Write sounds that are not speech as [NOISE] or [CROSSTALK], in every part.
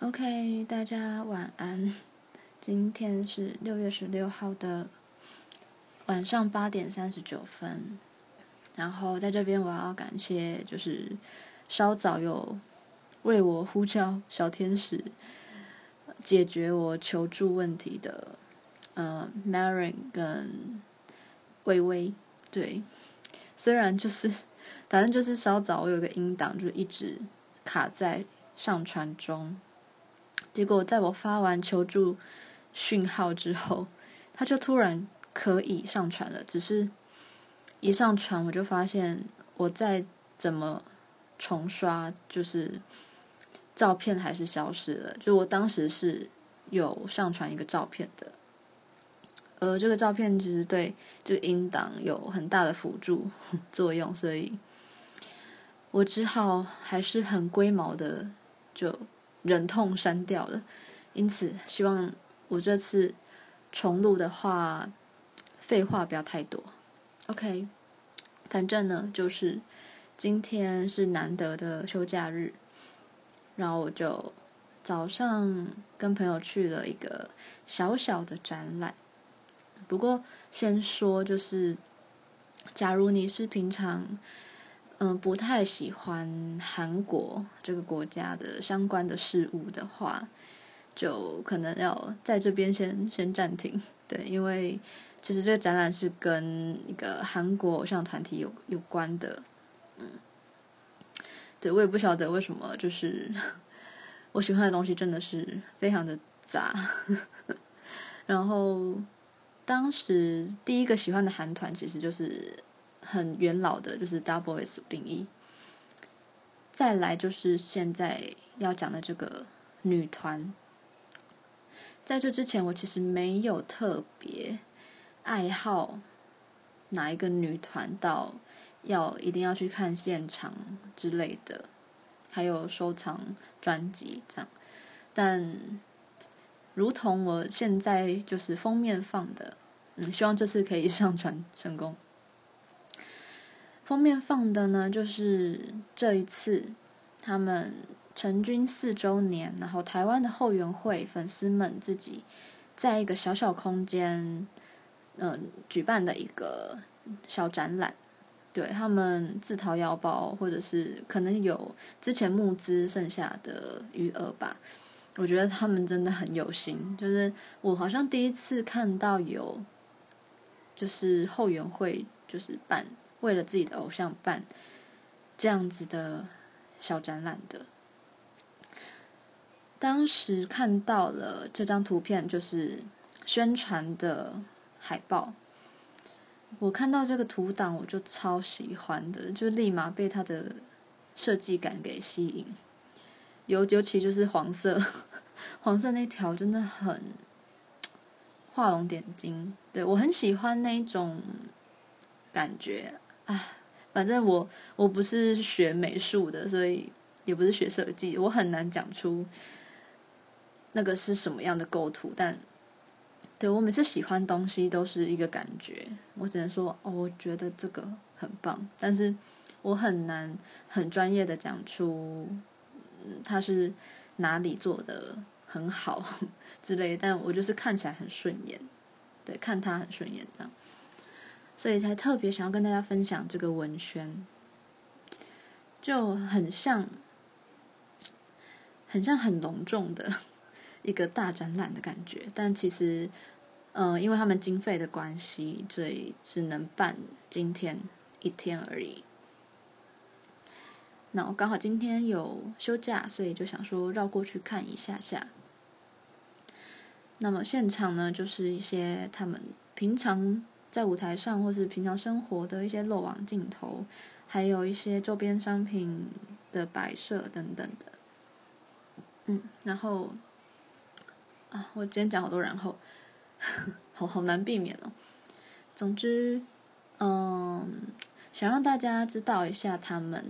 OK，大家晚安。[LAUGHS] 今天是六月十六号的晚上八点三十九分。然后在这边我要感谢，就是稍早有为我呼叫小天使，解决我求助问题的，呃，Marin 跟微微。对，虽然就是反正就是稍早我有个音档就一直卡在上传中。结果在我发完求助讯号之后，他就突然可以上传了。只是一上传，我就发现我再怎么重刷，就是照片还是消失了。就我当时是有上传一个照片的，而这个照片其实对这个音档有很大的辅助 [LAUGHS] 作用，所以我只好还是很龟毛的就。忍痛删掉了，因此希望我这次重录的话，废话不要太多。OK，反正呢，就是今天是难得的休假日，然后我就早上跟朋友去了一个小小的展览。不过先说，就是假如你是平常。嗯，不太喜欢韩国这个国家的相关的事物的话，就可能要在这边先先暂停。对，因为其实这个展览是跟一个韩国偶像团体有有关的。嗯，对，我也不晓得为什么，就是我喜欢的东西真的是非常的杂。[LAUGHS] 然后当时第一个喜欢的韩团其实就是。很元老的，就是 Double S 零一。再来就是现在要讲的这个女团。在这之前，我其实没有特别爱好哪一个女团，到要一定要去看现场之类的，还有收藏专辑这样。但如同我现在就是封面放的，嗯，希望这次可以上传成功。封面放的呢，就是这一次他们成军四周年，然后台湾的后援会粉丝们自己在一个小小空间，嗯、呃，举办的一个小展览。对，他们自掏腰包，或者是可能有之前募资剩下的余额吧。我觉得他们真的很有心，就是我好像第一次看到有，就是后援会就是办。为了自己的偶像办这样子的小展览的，当时看到了这张图片，就是宣传的海报。我看到这个图档，我就超喜欢的，就立马被它的设计感给吸引。尤尤其就是黄色，[LAUGHS] 黄色那条真的很画龙点睛。对，我很喜欢那一种感觉。啊，反正我我不是学美术的，所以也不是学设计，我很难讲出那个是什么样的构图。但对我每次喜欢东西都是一个感觉，我只能说哦，我觉得这个很棒，但是我很难很专业的讲出，嗯，它是哪里做的很好 [LAUGHS] 之类。但我就是看起来很顺眼，对，看它很顺眼这样。所以才特别想要跟大家分享这个文宣，就很像，很像很隆重的 [LAUGHS] 一个大展览的感觉。但其实，嗯、因为他们经费的关系，所以只能办今天一天而已。那我刚好今天有休假，所以就想说绕过去看一下下。那么现场呢，就是一些他们平常。在舞台上，或是平常生活的一些漏网镜头，还有一些周边商品的摆设等等的。嗯，然后啊，我今天讲好多然后，[LAUGHS] 好好难避免哦。总之，嗯，想让大家知道一下他们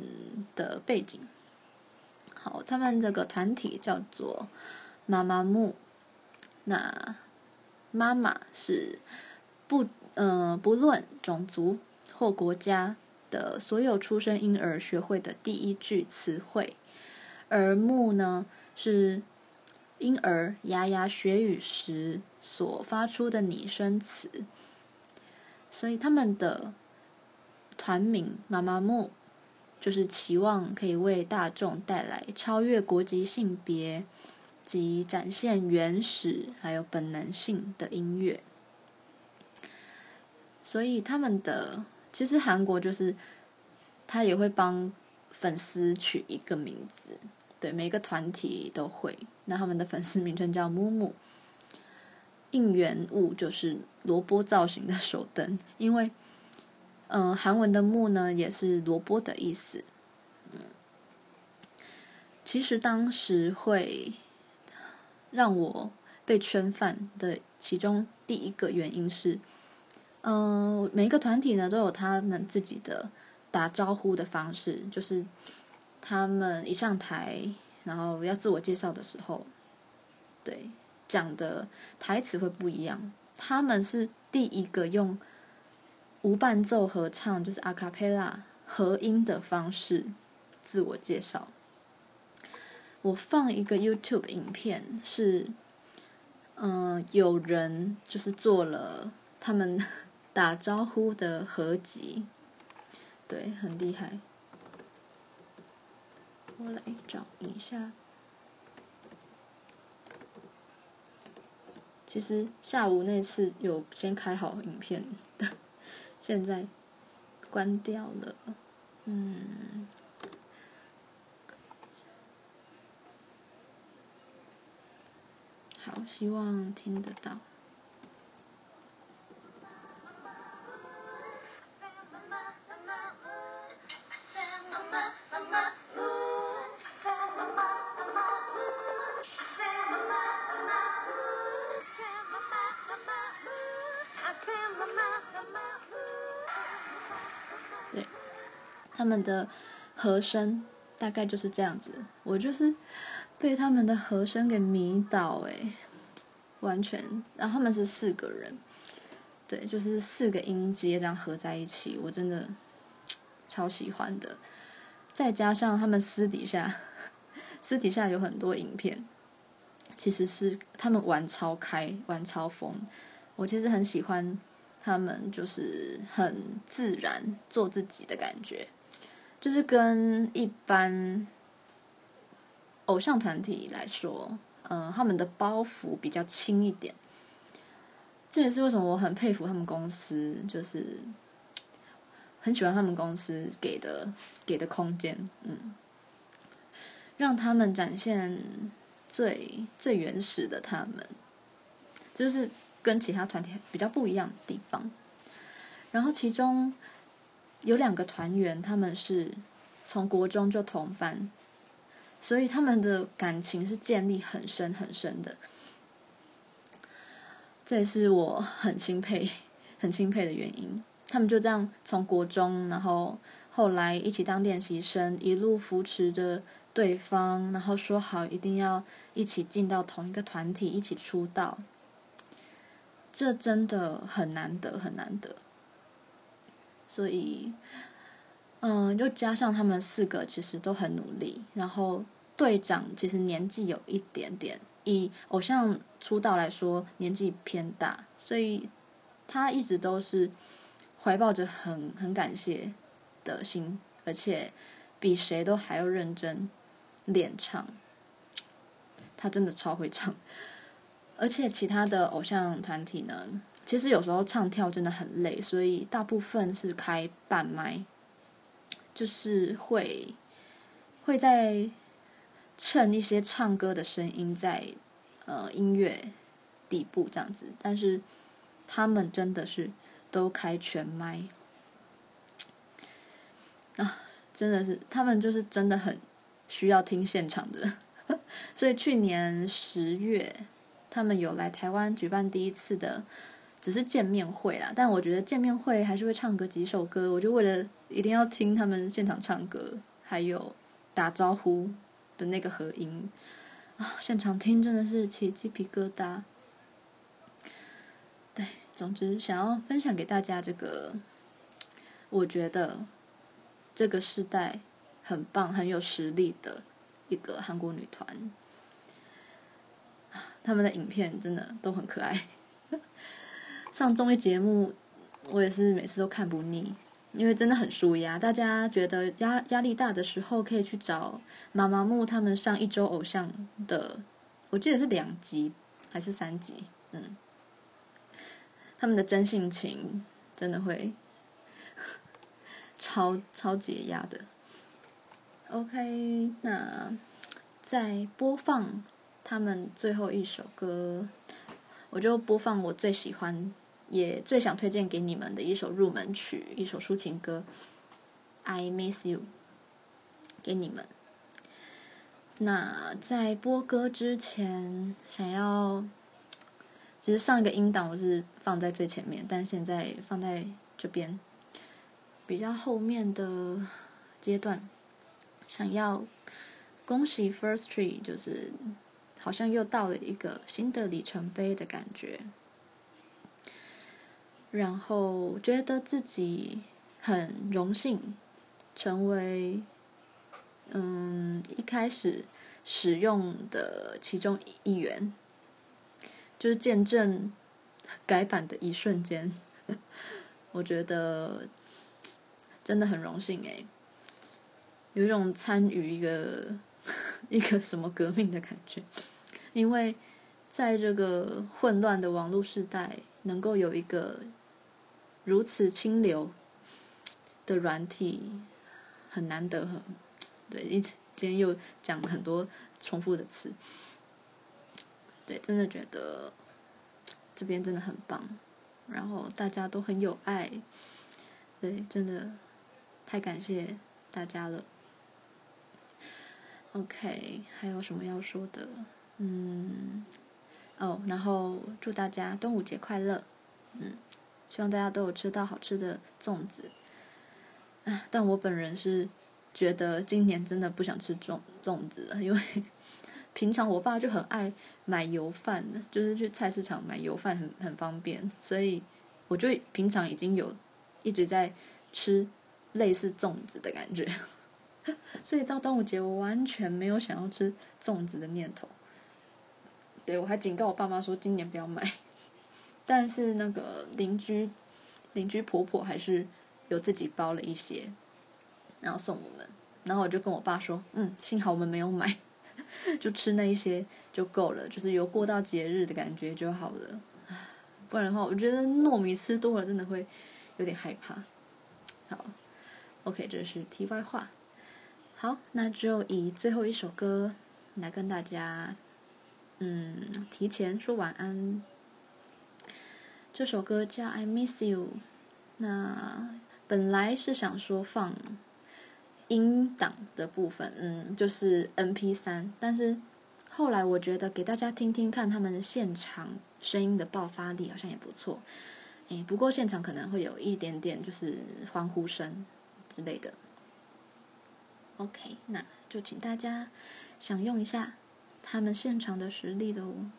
的背景。好，他们这个团体叫做妈妈木，那妈妈是不。呃，不论种族或国家的所有出生婴儿学会的第一句词汇，而木呢是婴儿牙牙学语时所发出的拟声词，所以他们的团名妈妈木就是期望可以为大众带来超越国籍性别及展现原始还有本能性的音乐。所以他们的其实韩国就是他也会帮粉丝取一个名字。对，每个团体都会。那他们的粉丝名称叫木木，应援物就是萝卜造型的手灯，因为，嗯、韩文的木呢也是萝卜的意思。嗯，其实当时会让我被圈饭的其中第一个原因是，嗯、每一个团体呢都有他们自己的打招呼的方式，就是。他们一上台，然后要自我介绍的时候，对，讲的台词会不一样。他们是第一个用无伴奏合唱，就是阿卡贝拉合音的方式自我介绍。我放一个 YouTube 影片，是嗯、有人就是做了他们打招呼的合集，对，很厉害。我来找一下。其实下午那次有先开好影片的，现在关掉了。嗯，好，希望听得到。他们的和声大概就是这样子，我就是被他们的和声给迷倒诶，完全。然后他们是四个人，对，就是四个音阶这样合在一起，我真的超喜欢的。再加上他们私底下，[LAUGHS] 私底下有很多影片，其实是他们玩超开，玩超疯。我其实很喜欢他们，就是很自然做自己的感觉。就是跟一般偶像团体来说，嗯、他们的包袱比较轻一点。这也是为什么我很佩服他们公司，就是很喜欢他们公司给的给的空间，嗯，让他们展现最最原始的他们，就是跟其他团体比较不一样的地方。然后其中。有两个团员，他们是从国中就同班，所以他们的感情是建立很深很深的。这也是我很钦佩、[LAUGHS] 很钦佩的原因。他们就这样从国中，然后后来一起当练习生，一路扶持着对方，然后说好一定要一起进到同一个团体，一起出道。这真的很难得，很难得。所以，嗯，又加上他们四个其实都很努力，然后队长其实年纪有一点点，以偶像出道来说年纪偏大，所以他一直都是怀抱着很很感谢的心，而且比谁都还要认真练唱。他真的超会唱，而且其他的偶像团体呢？其实有时候唱跳真的很累，所以大部分是开半麦，就是会会在趁一些唱歌的声音在呃音乐底部这样子，但是他们真的是都开全麦啊，真的是他们就是真的很需要听现场的，[LAUGHS] 所以去年十月他们有来台湾举办第一次的。只是见面会啦，但我觉得见面会还是会唱个几首歌。我就为了一定要听他们现场唱歌，还有打招呼的那个合音啊，现场听真的是起鸡皮疙瘩。对，总之想要分享给大家这个，我觉得这个时代很棒、很有实力的一个韩国女团。他们的影片真的都很可爱。上综艺节目，我也是每次都看不腻，因为真的很舒压。大家觉得压压力大的时候，可以去找妈妈木他们上一周偶像的，我记得是两集还是三集，嗯，他们的真性情真的会超超解压的。OK，那在播放他们最后一首歌，我就播放我最喜欢。也最想推荐给你们的一首入门曲，一首抒情歌《I Miss You》给你们。那在播歌之前，想要，其实上一个音档我是放在最前面，但现在放在这边比较后面的阶段，想要恭喜 First Tree，就是好像又到了一个新的里程碑的感觉。然后觉得自己很荣幸，成为嗯一开始使用的其中一员，就是见证改版的一瞬间，[LAUGHS] 我觉得真的很荣幸诶，有一种参与一个 [LAUGHS] 一个什么革命的感觉，因为在这个混乱的网络时代，能够有一个。如此清流的软体很难得，很对。一今天又讲了很多重复的词，对，真的觉得这边真的很棒，然后大家都很有爱，对，真的太感谢大家了。OK，还有什么要说的？嗯，哦，然后祝大家端午节快乐，嗯。希望大家都有吃到好吃的粽子，啊！但我本人是觉得今年真的不想吃粽粽子了，因为 [LAUGHS] 平常我爸就很爱买油饭，就是去菜市场买油饭很很方便，所以我就平常已经有一直在吃类似粽子的感觉，[LAUGHS] 所以到端午节我完全没有想要吃粽子的念头。对，我还警告我爸妈说今年不要买。但是那个邻居邻居婆婆还是有自己包了一些，然后送我们。然后我就跟我爸说：“嗯，幸好我们没有买，就吃那一些就够了，就是有过到节日的感觉就好了。不然的话，我觉得糯米吃多了真的会有点害怕。”好，OK，这是题外话。好，那就以最后一首歌来跟大家，嗯，提前说晚安。这首歌叫《I Miss You》，那本来是想说放音档的部分，嗯，就是 MP3，但是后来我觉得给大家听听看他们现场声音的爆发力好像也不错，哎，不过现场可能会有一点点就是欢呼声之类的。OK，那就请大家享用一下他们现场的实力的哦。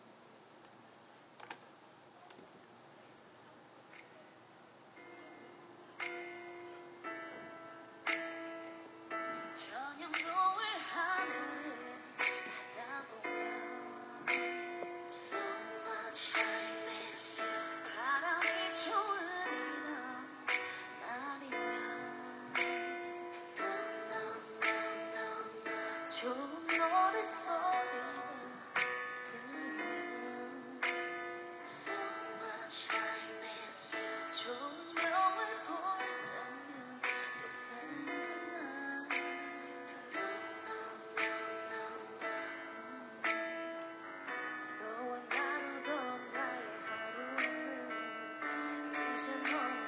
come.